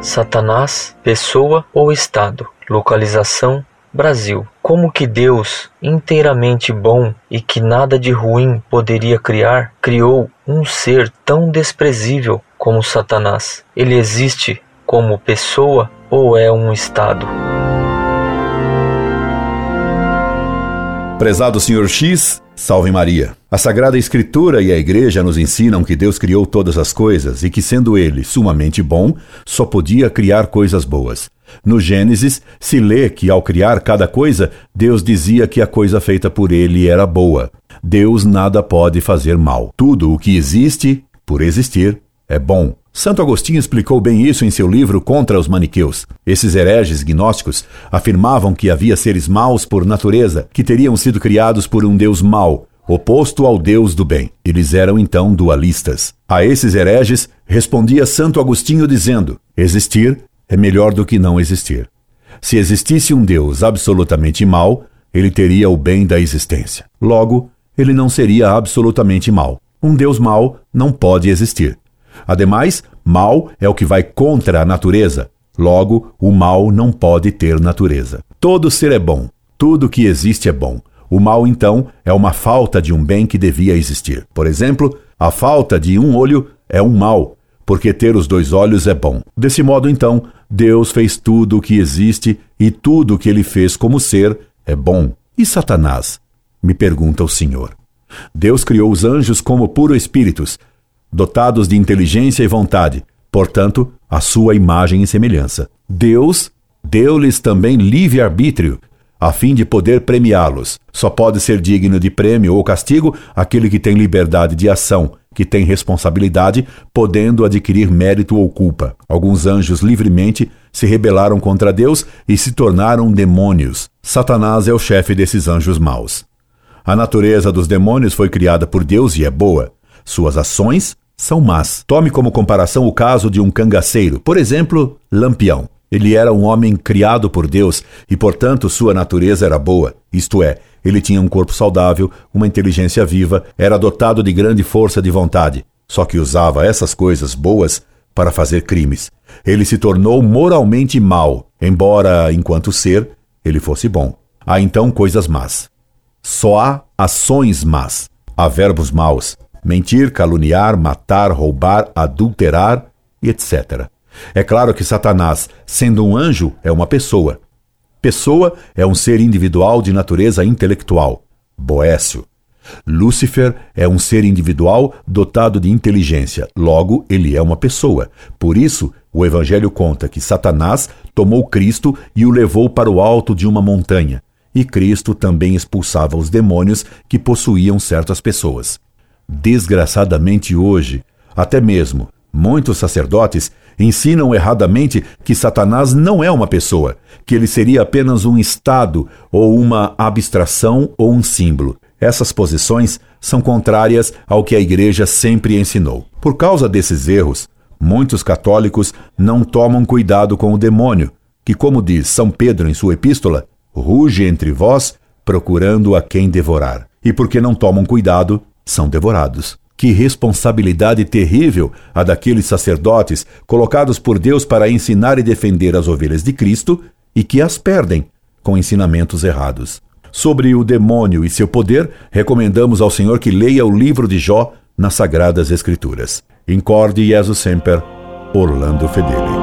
Satanás, pessoa ou estado? Localização Brasil. Como que Deus, inteiramente bom e que nada de ruim poderia criar, criou um ser tão desprezível como Satanás? Ele existe como pessoa ou é um estado? Prezado Senhor X, salve Maria. A Sagrada Escritura e a Igreja nos ensinam que Deus criou todas as coisas e que, sendo Ele sumamente bom, só podia criar coisas boas. No Gênesis, se lê que ao criar cada coisa, Deus dizia que a coisa feita por Ele era boa. Deus nada pode fazer mal. Tudo o que existe, por existir, é bom. Santo Agostinho explicou bem isso em seu livro Contra os Maniqueus. Esses hereges gnósticos afirmavam que havia seres maus por natureza, que teriam sido criados por um Deus mau, oposto ao Deus do bem. Eles eram então dualistas. A esses hereges respondia Santo Agostinho dizendo: existir é melhor do que não existir. Se existisse um Deus absolutamente mau, ele teria o bem da existência. Logo, ele não seria absolutamente mau. Um Deus mau não pode existir. Ademais, mal é o que vai contra a natureza. Logo, o mal não pode ter natureza. Todo ser é bom. Tudo que existe é bom. O mal, então, é uma falta de um bem que devia existir. Por exemplo, a falta de um olho é um mal, porque ter os dois olhos é bom. Desse modo, então, Deus fez tudo o que existe e tudo o que ele fez como ser é bom. E Satanás? Me pergunta o Senhor. Deus criou os anjos como puro espíritos, dotados de inteligência e vontade, portanto, a sua imagem e semelhança. Deus deu-lhes também livre-arbítrio, a fim de poder premiá-los. Só pode ser digno de prêmio ou castigo aquele que tem liberdade de ação, que tem responsabilidade, podendo adquirir mérito ou culpa. Alguns anjos livremente se rebelaram contra Deus e se tornaram demônios. Satanás é o chefe desses anjos maus. A natureza dos demônios foi criada por Deus e é boa. Suas ações são más. Tome como comparação o caso de um cangaceiro, por exemplo, Lampião. Ele era um homem criado por Deus e, portanto, sua natureza era boa, isto é, ele tinha um corpo saudável, uma inteligência viva, era dotado de grande força de vontade, só que usava essas coisas boas para fazer crimes. Ele se tornou moralmente mau, embora, enquanto ser, ele fosse bom. Há então coisas más. Só há ações más. Há verbos maus mentir, caluniar, matar, roubar, adulterar e etc. É claro que Satanás, sendo um anjo, é uma pessoa. Pessoa é um ser individual de natureza intelectual. Boécio. Lúcifer é um ser individual dotado de inteligência, logo, ele é uma pessoa. Por isso, o Evangelho conta que Satanás tomou Cristo e o levou para o alto de uma montanha, e Cristo também expulsava os demônios que possuíam certas pessoas. Desgraçadamente hoje, até mesmo muitos sacerdotes ensinam erradamente que Satanás não é uma pessoa, que ele seria apenas um estado ou uma abstração ou um símbolo. Essas posições são contrárias ao que a Igreja sempre ensinou. Por causa desses erros, muitos católicos não tomam cuidado com o demônio, que, como diz São Pedro em sua epístola, ruge entre vós, procurando a quem devorar. E porque não tomam cuidado, são devorados. Que responsabilidade terrível a daqueles sacerdotes colocados por Deus para ensinar e defender as ovelhas de Cristo e que as perdem com ensinamentos errados. Sobre o demônio e seu poder, recomendamos ao Senhor que leia o livro de Jó nas Sagradas Escrituras. Incorde Jesus Semper, Orlando Fedeli.